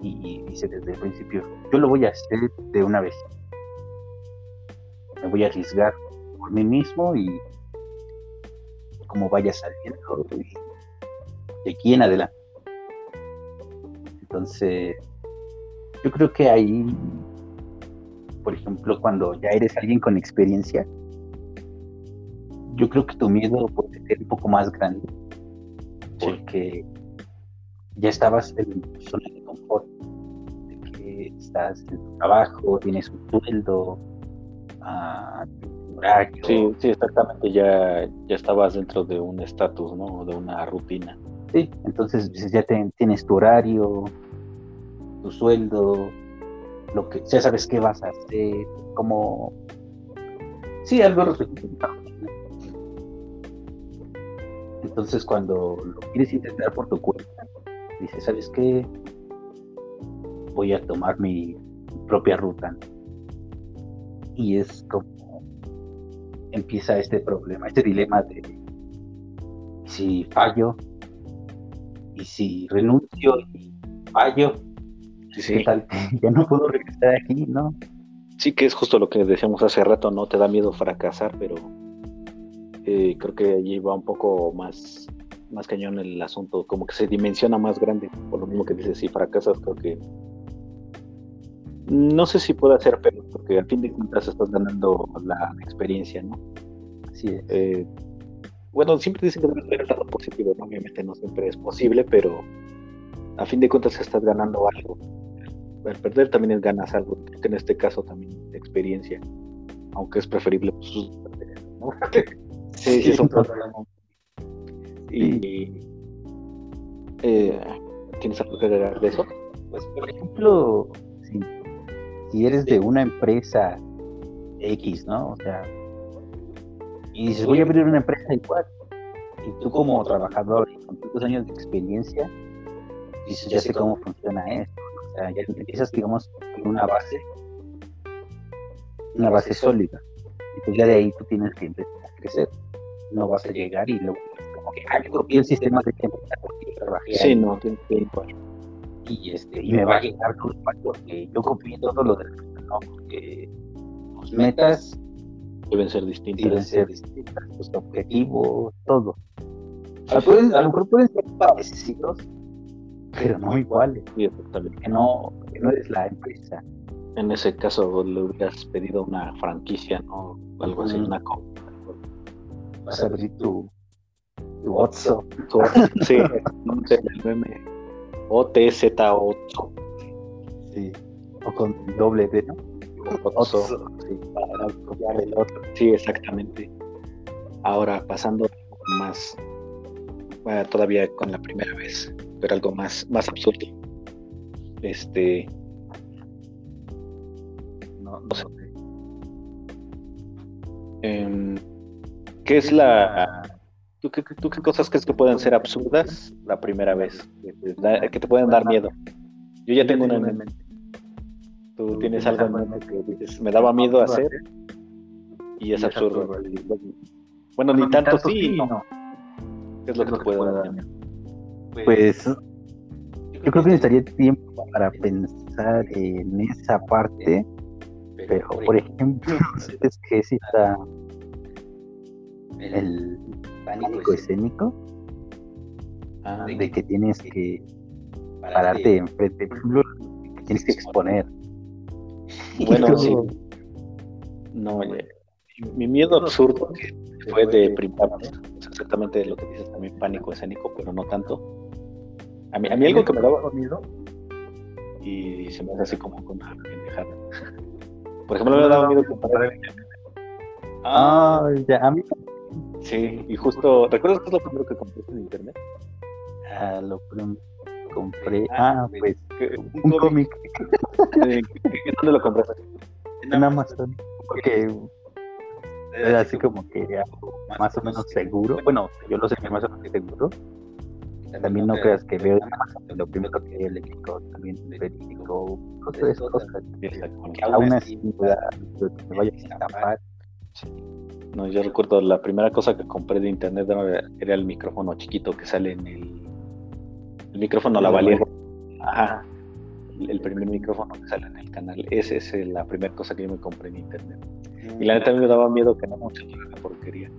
y dice desde el principio, yo lo voy a hacer de una vez. Me voy a arriesgar por mí mismo y como vaya saliendo de aquí en adelante. Entonces, yo creo que ahí por ejemplo, cuando ya eres alguien con experiencia, yo creo que tu miedo puede ser un poco más grande, porque ya estabas en tu zona de confort, de que estás en tu trabajo, tienes un sueldo, uh, horario. Sí, sí, exactamente, ya, ya estabas dentro de un estatus, ¿no? De una rutina. Sí, entonces pues, ya tienes tu horario, tu sueldo, lo que ya sabes qué vas a hacer, como sí, algo. Entonces cuando lo quieres intentar por tu cuenta, dices, ¿sabes qué? Voy a tomar mi propia ruta. Y es como empieza este problema, este dilema de si fallo y si renuncio y fallo, Sí. Ya no puedo regresar aquí, ¿no? Sí, que es justo lo que decíamos hace rato, ¿no? Te da miedo fracasar, pero eh, creo que allí va un poco más, más cañón el asunto, como que se dimensiona más grande, por lo mismo que dices, si fracasas, creo que no sé si puede ser, pero porque al fin de cuentas estás ganando la experiencia, ¿no? Es. Eh, bueno, siempre dicen que debe haber el lado positivo, ¿no? obviamente no siempre es posible, pero a fin de cuentas estás ganando algo al perder también ganas algo, que en este caso también experiencia, aunque es preferible pues, Sí, sí, es un problema. Y, eh, ¿Tienes algo que agregar de eso? Pues, por ejemplo, si, si eres de una empresa X, ¿no? O sea, y dices, voy a abrir una empresa igual. Y tú como trabajador y con tantos años de experiencia, dices, ya sé cómo funciona esto. O sea, ya empiezas, digamos, con una base, una base sólida. Y pues ya de ahí tú tienes que empezar a crecer. No vas a llegar y luego, como que, ah, yo copié el sistema de tiempo porque trabajé. Sí, no, tienes que ir Y, este, y me va a llegar todo porque yo copié todo lo de ¿no? Porque tus metas deben ser distintas. Deben ser distintas, tus objetivos, todo. A, a lo mejor pueden ser parecidos, pero no iguales. Sí. Que no, que no eres la empresa. En ese caso le hubieras pedido una franquicia, ¿no? Algo así, una compra. Vas a abrir tu, tu WhatsApp. sí, no sé, el meme. OTZ8. Sí, o con doble D, ¿no? Otso, sí, para copiar el otro. Sí, exactamente. Ahora, pasando más, bueno, todavía con la primera vez, pero algo más, más absurdo. Este. No, no sé. Eh, ¿Qué es la. ¿tú qué, ¿Tú qué cosas crees que pueden ser absurdas la primera vez? Que te pueden dar miedo. Yo ya tengo una en mente. Tú tienes algo en mente que dices, me daba miedo hacer y es absurdo. Bueno, ni tanto sí, no. ¿Qué es lo que te puede dar miedo? Pues yo creo que necesitaría tiempo para pensar en esa parte, pero por ejemplo, es que si está el pánico escénico. Ah, de que tienes que pararte. enfrente, que tienes que exponer. Bueno, sí. No, mi miedo absurdo que fue de primera exactamente lo que dices también, pánico escénico, pero no tanto. A mí, a mí algo que me daba miedo. y se me hace así como con una pendejada. Por ejemplo, me daba miedo el internet. Ah, ya, a mí Sí, y justo, ¿recuerdas qué es lo primero que compraste en internet? Ah, lo primero que compré, ah, pues, un cómic. ¿En dónde lo compraste? En Amazon, porque era así como que más o menos seguro. Bueno, yo lo sé más o menos seguro también no creas que veo lo primero que veo eléctrico, también verídico, cosas de esas cosas. aún así me vaya a tapar. No, yo recuerdo la primera cosa que compré de internet era el micrófono chiquito que sale en el, el micrófono la valía. Ajá. El, primer micrófono que sale en el canal. Esa es la primera cosa que yo me compré en internet. Y la neta a mí me daba miedo que no mucho la porquería.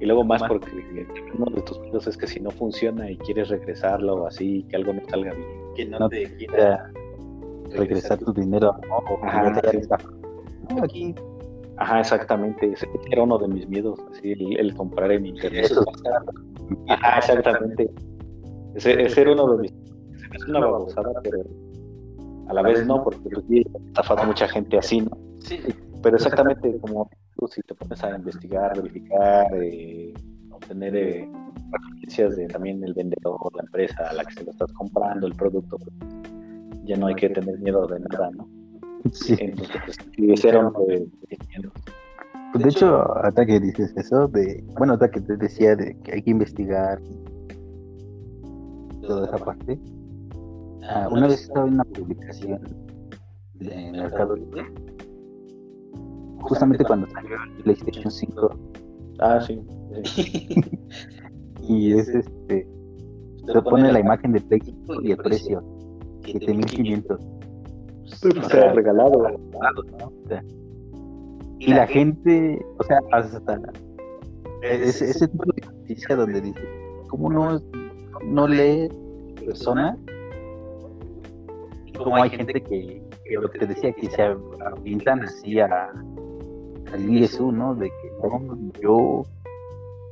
Y luego más porque uno de tus miedos es que si no funciona y quieres regresarlo o así, que algo no salga bien. Que no, te quiera regresar tu dinero. Ajá, aquí. Ajá, exactamente. Ese era uno de mis miedos, así, el, comprar en internet. Ajá, exactamente. Ese, ese, era uno de mis Es una babosada, pero a la vez no, porque pues, estafado mucha gente así, ¿no? Sí. Pero exactamente como si te pones a investigar, verificar, eh, obtener eh, referencias de también el vendedor, la empresa a la que se lo estás comprando, el producto, pues, ya no hay que tener miedo de nada, ¿no? Sí. Entonces, pues, era uno de, pues de hecho, hasta que dices eso, de, bueno, hasta que te decía de que hay que investigar toda esa parte, ah, una vez estaba en una publicación de Mercado Libre justamente cuando salió el PlayStation 5. Ah, sí. y es este. Se pone la imagen de Play 5 y el precio: 7500. O sea, regalado. y la gente, o sea, hasta. Ese, ese tipo de noticia donde dice: ¿Cómo no, no lee persona? Y cómo hay gente que, que lo que te decía, que se pintan así a al eso, ¿no? De que no, yo,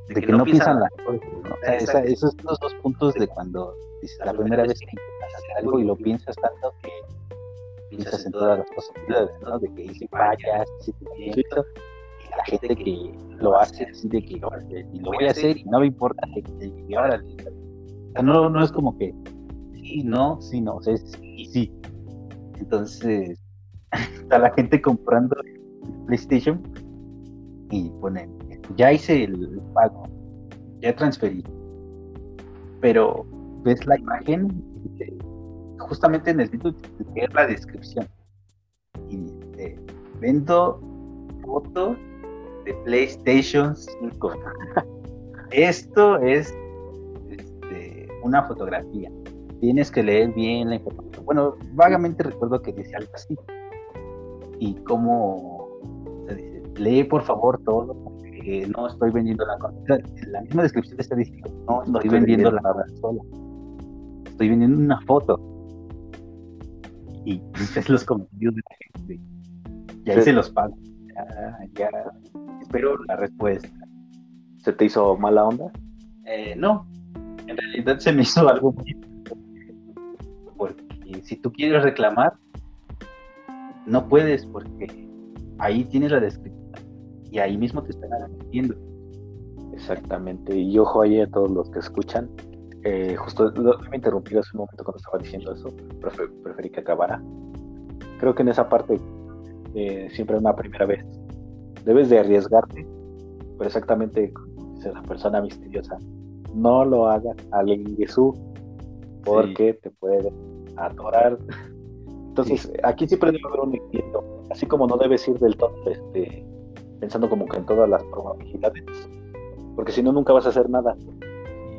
de, que, no piensan las cosas, ¿no? O sea, esos son los dos puntos de cuando dices la primera vez que intentas hacer algo y lo piensas tanto que piensas en todas las posibilidades, ¿no? De que si fallas, te piensas, a la gente que lo hace así de que, y lo voy a hacer y no me importa que, que ahora, no, no es como que sí, no, sí, no, o sea, es sí, sí. Entonces, está la gente comprando PlayStation y ponen, ya hice el pago, ya transferí, pero ves la imagen justamente necesito leer la descripción y dice, vendo foto de PlayStation 5. Esto es este, una fotografía. Tienes que leer bien la información. Bueno, vagamente recuerdo que dice algo así. Y como se dice, lee por favor todo, porque no estoy vendiendo la En la misma descripción está diciendo, no, estoy, vendiendo, la sola. Estoy vendiendo una foto. Y es los comentarios de la gente. Ya hice los pagos ya, espero la respuesta. ¿Se te hizo mala onda? Eh, no, en realidad se me hizo algo muy porque si tú quieres reclamar, no puedes porque ahí tienes la descripción y ahí mismo te están agradeciendo. Exactamente, y ojo ahí a todos los que escuchan. Eh, justo me interrumpí hace un momento cuando estaba diciendo eso, preferí que acabara. Creo que en esa parte eh, siempre una primera vez. Debes de arriesgarte, pero exactamente como dice la persona misteriosa, no lo hagas al Jesús porque te puede atorar. Entonces, aquí siempre debe haber un equilibrio, así como no debes ir del todo este, pensando como que en todas las probabilidades, porque si no, nunca vas a hacer nada.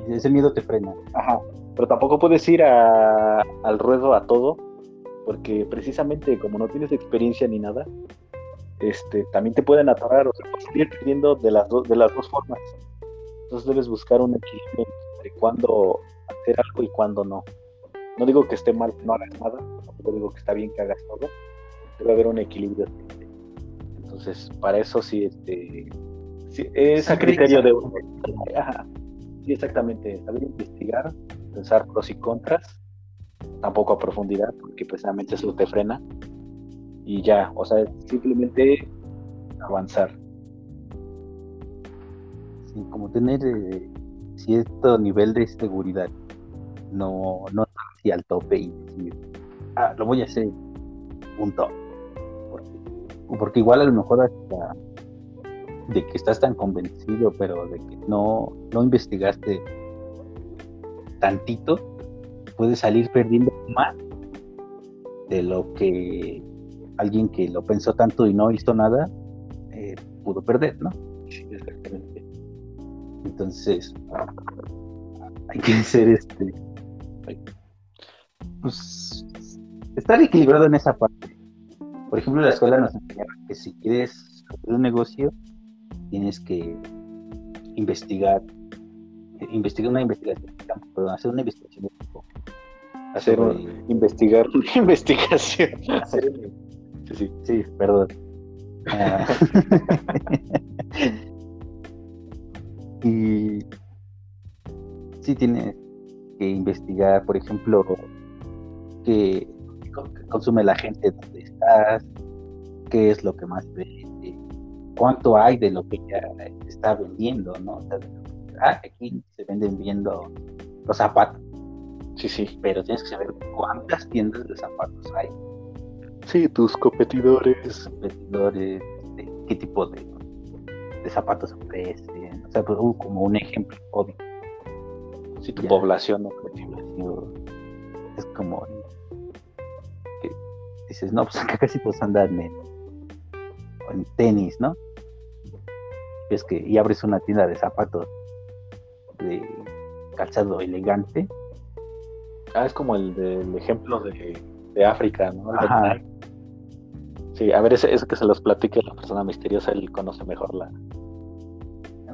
Y ese miedo te frena. Ajá, pero tampoco puedes ir al ruedo a todo porque precisamente como no tienes experiencia ni nada, este, también te pueden atorar o se pueden ir perdiendo de las, de las dos formas. Entonces debes buscar un equilibrio entre cuándo hacer algo y cuándo no. No digo que esté mal que no hagas nada, tampoco digo que está bien que hagas todo, debe haber un equilibrio. Entonces, para eso sí, este, es a criterio de uno. Sí, exactamente, saber investigar, pensar pros y contras tampoco a profundidad, porque precisamente eso te frena. Y ya, o sea, simplemente avanzar. Sí, como tener eh, cierto nivel de seguridad, no, no así al tope y decir, ah, lo voy a hacer, punto. Porque, porque igual a lo mejor hasta de que estás tan convencido, pero de que no, no investigaste tantito, puede salir perdiendo más de lo que alguien que lo pensó tanto y no hizo nada eh, pudo perder, ¿no? Sí, exactamente. Entonces, hay que ser este. Pues estar equilibrado en esa parte. Por ejemplo, la escuela nos enseña que si quieres hacer un negocio, tienes que investigar, investigar una investigación, perdón, hacer una investigación hacer investigar una investigación. Sí, sí, sí perdón. Ah. y sí tienes que investigar, por ejemplo, qué consume la gente donde estás, qué es lo que más vende, cuánto hay de lo que ya está vendiendo, ¿no? ah, aquí se venden viendo los zapatos Sí, sí. Pero tienes que saber cuántas tiendas de zapatos hay. Sí, tus competidores. Competidores, este, qué tipo de, de zapatos ofrecen. O sea, pues, uh, como un ejemplo obvio. Si tu población no es como que dices, no, pues acá casi todos andan en, en tenis, ¿no? Es que y abres una tienda de zapatos de calzado elegante Ah, es como el del ejemplo de, de África, ¿no? Sí, a ver, eso que se los platique la persona misteriosa, él conoce mejor la.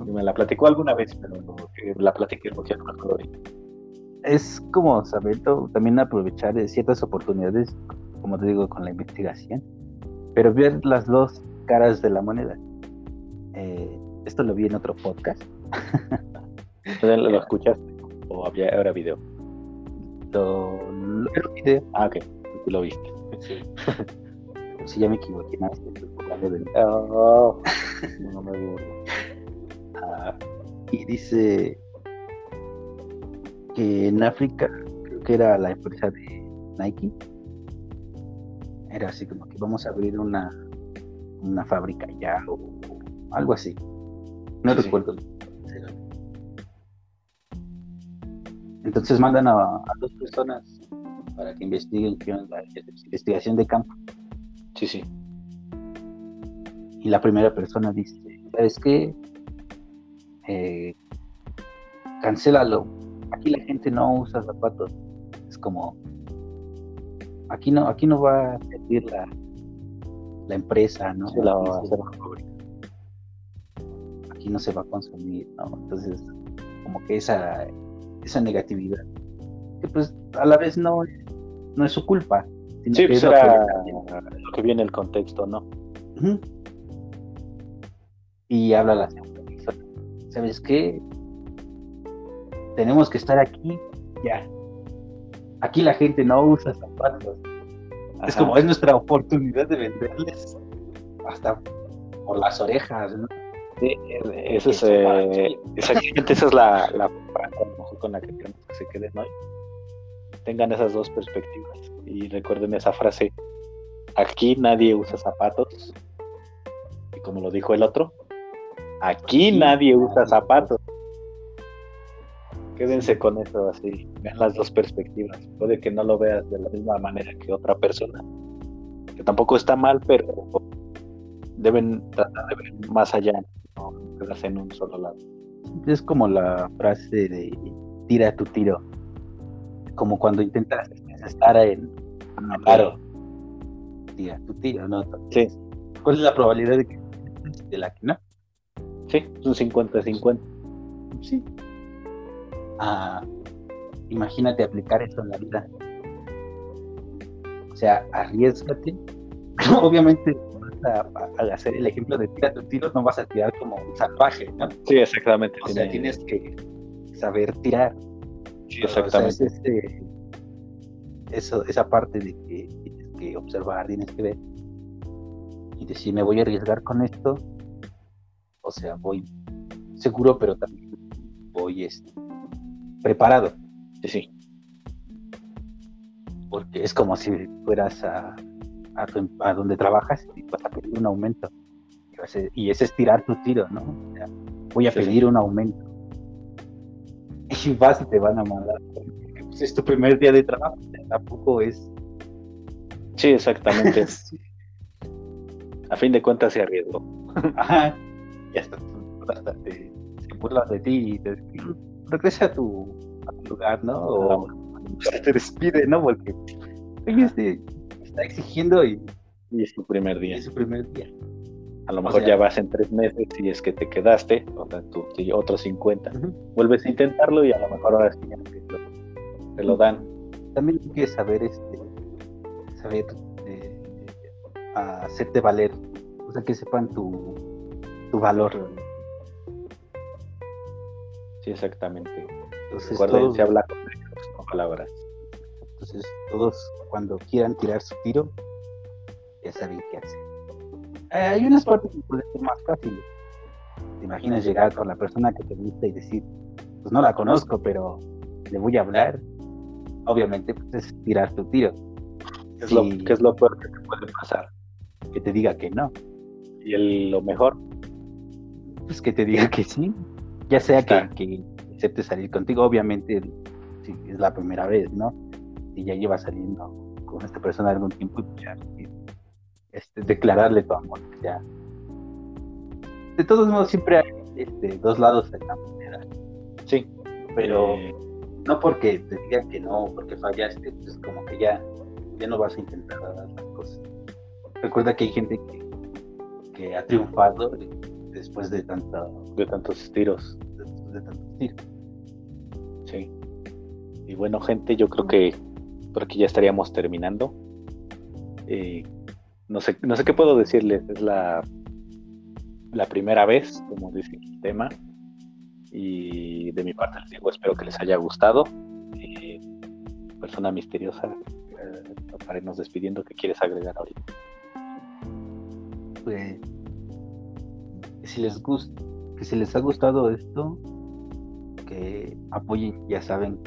Me la platicó alguna vez, pero la platiqué porque no me acuerdo Es como saber también aprovechar ciertas oportunidades, como te digo, con la investigación, pero ver las dos caras de la moneda. Eh, esto lo vi en otro podcast. ¿Lo escuchaste? ¿O había ahora video? lo, Ah, ok, tú lo viste. Sí. sí, ya me equivoqué. Este, oh. No me aburro. Ah, y dice que en África, creo que era la empresa de Nike, era así como que vamos a abrir una, una fábrica ya o, algo así. No recuerdo. Entonces mandan a, a, dos personas para que investiguen qué la investigación de campo. Sí, sí. Y la primera persona dice, ¿sabes qué? Eh, cancélalo. Aquí la gente no usa zapatos. Es como, aquí no, aquí no va a servir la, la empresa, ¿no? la va a hacer Aquí no se va a consumir, ¿no? Entonces, como que esa, esa negatividad, que pues a la vez no, no es su culpa. Sí, pues era lo que viene el contexto, ¿no? Y habla la segunda ¿Sabes qué? Tenemos que estar aquí ya. Aquí la gente no usa zapatos. Es como es nuestra oportunidad de venderles hasta por las orejas, ¿no? Sí, eso es, eh, exactamente esa es la, la parte con la que queremos que se queden hoy. Tengan esas dos perspectivas y recuerden esa frase, aquí nadie usa zapatos. Y como lo dijo el otro, aquí nadie usa zapatos. Quédense con eso así, vean las dos perspectivas. Puede que no lo veas de la misma manera que otra persona, que tampoco está mal, pero deben tratar de ver más allá, no quedarse en un solo lado. Es como la frase de tira tu tiro, como cuando intentas estar en un claro. Tira tu tiro, ¿no? Sí. ¿Cuál es la probabilidad de que de la que no? Sí, es un 50-50. Sí, a, imagínate aplicar eso en la vida. O sea, arriesgate. Obviamente, al hacer el ejemplo de tira tu tiro, no vas a tirar como un salvaje, ¿no? Sí, exactamente. O sea, tienes que saber tirar. Sí, exactamente. Este, eso, esa parte de que tienes que observar, tienes que ver y decir, me voy a arriesgar con esto. O sea, voy seguro, pero también voy este, preparado. Sí. Porque es como si fueras a, a, donde trabajas y vas a pedir un aumento. Y ese es tirar tu tiro, ¿no? voy a pedir un aumento. Y vas y te van a mandar. Pues, es tu primer día de trabajo, tampoco es. Sí, exactamente. A fin de cuentas se arriesgó. Ajá. Y hasta, te, se burlan de ti y te regresa a tu, lugar, ¿no? O te despide, ¿no? Porque este está exigiendo y, es tu primer día. Es su primer día. A lo mejor ya vas en tres meses y es que te quedaste, o sea, tú, otros 50. Vuelves a intentarlo y a lo mejor ahora sí te lo, dan. También hay que saber, este, saber eh, hacerte valer, o sea, que sepan tu, tu valor exactamente. Entonces, se habla con palabras. Entonces, todos cuando quieran tirar su tiro, ya saben qué hacer. Eh, hay unas partes que pueden ser más fáciles. ¿Te imaginas llegar con la persona que te gusta y decir, pues no la conozco, pero le voy a hablar? Obviamente, pues es tirar tu tiro. ¿Qué es, lo, es lo peor que te puede pasar? Que te diga que no. ¿Y el, lo mejor? Pues que te diga que sí ya sea que, que, acepte salir contigo, obviamente si es la primera vez, ¿no? Si ya lleva saliendo con esta persona algún tiempo, pues ya este, declararle tu amor, ya. De todos modos, siempre hay este, dos lados de la moneda. Sí. Pero eh, no porque te digan que no, porque fallaste, pues como que ya, ya no vas a intentar las cosas. Recuerda que hay gente que, que ha triunfado después de, tanta, de tantos tiros. De, tantos tiros. Sí. Y bueno, gente, yo creo que por aquí ya estaríamos terminando. Eh, no, sé, no sé qué puedo decirles, es la, la primera vez, como dice el tema. Y de mi parte les digo, espero que les haya gustado. Eh, persona misteriosa, eh, para irnos despidiendo, ¿qué quieres agregar ahorita? Pues si les gusta, que si les ha gustado esto, que apoyen, ya saben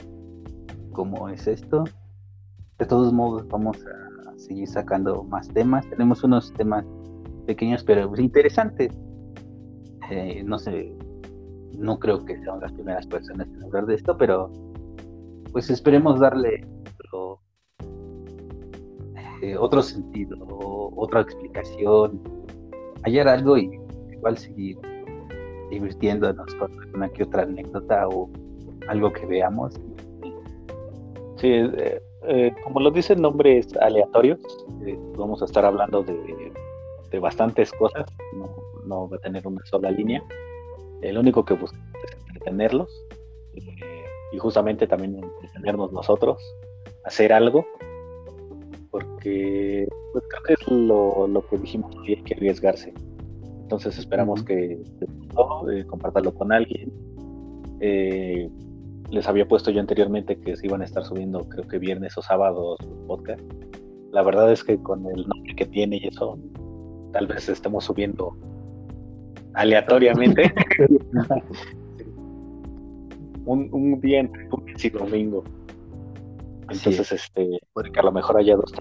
cómo es esto. De todos modos, vamos a seguir sacando más temas. Tenemos unos temas pequeños pero interesantes. Eh, no sé, no creo que sean las primeras personas en hablar de esto, pero pues esperemos darle eh, otro sentido, otra explicación, hallar algo y igual seguir divirtiéndonos con una que otra anécdota o algo que veamos. Sí, eh, eh, como lo dice el nombre es aleatorio, vamos a estar hablando de, de bastantes cosas, no, va a tener una sola línea. El único que buscamos es entretenerlos y justamente también entretenernos nosotros, hacer algo porque pues, creo que es lo, que dijimos hoy, hay que arriesgarse. Entonces esperamos que eh, compartirlo con alguien. Eh, les había puesto yo anteriormente que se iban a estar subiendo, creo que viernes o sábados podcast. La verdad es que con el nombre que tiene y eso, tal vez estemos subiendo aleatoriamente. un, un día entre lunes y domingo. Entonces, este, puede que a lo mejor haya dos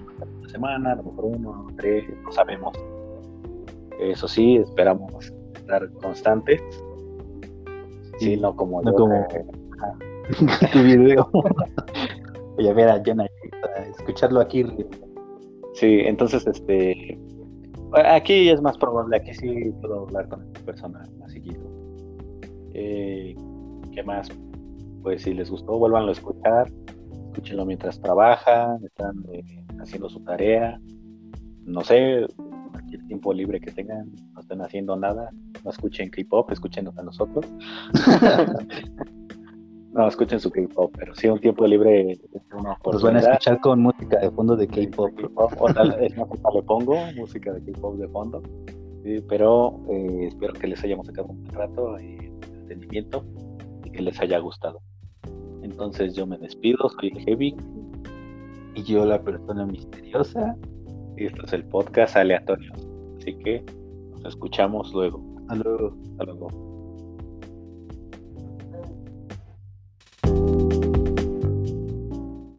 la semana, a lo mejor uno, tres, no sabemos. Eso sí, esperamos estar constantes. Sí, no como no como tu video. Oye, ver a Jonah, escucharlo aquí. Sí, entonces, este, aquí es más probable, aquí sí puedo hablar con esta persona más seguido. Eh, ¿Qué más? Pues si les gustó, vuélvanlo a escuchar escúchenlo mientras trabajan, están eh, haciendo su tarea, no sé, cualquier tiempo libre que tengan, no estén haciendo nada, no escuchen K-pop, escúchenos a nosotros. no, escuchen su K-pop, pero sí un tiempo libre uno Los van a escuchar con música de fondo de K-pop. O tal vez le pongo música de K-pop de fondo. pero eh, espero que les hayamos sacado un rato de entretenimiento y que les haya gustado. Entonces yo me despido, soy el Heavy. Y yo la persona misteriosa. Y esto es el podcast aleatorio. Así que nos escuchamos luego. Hasta luego. Hasta luego.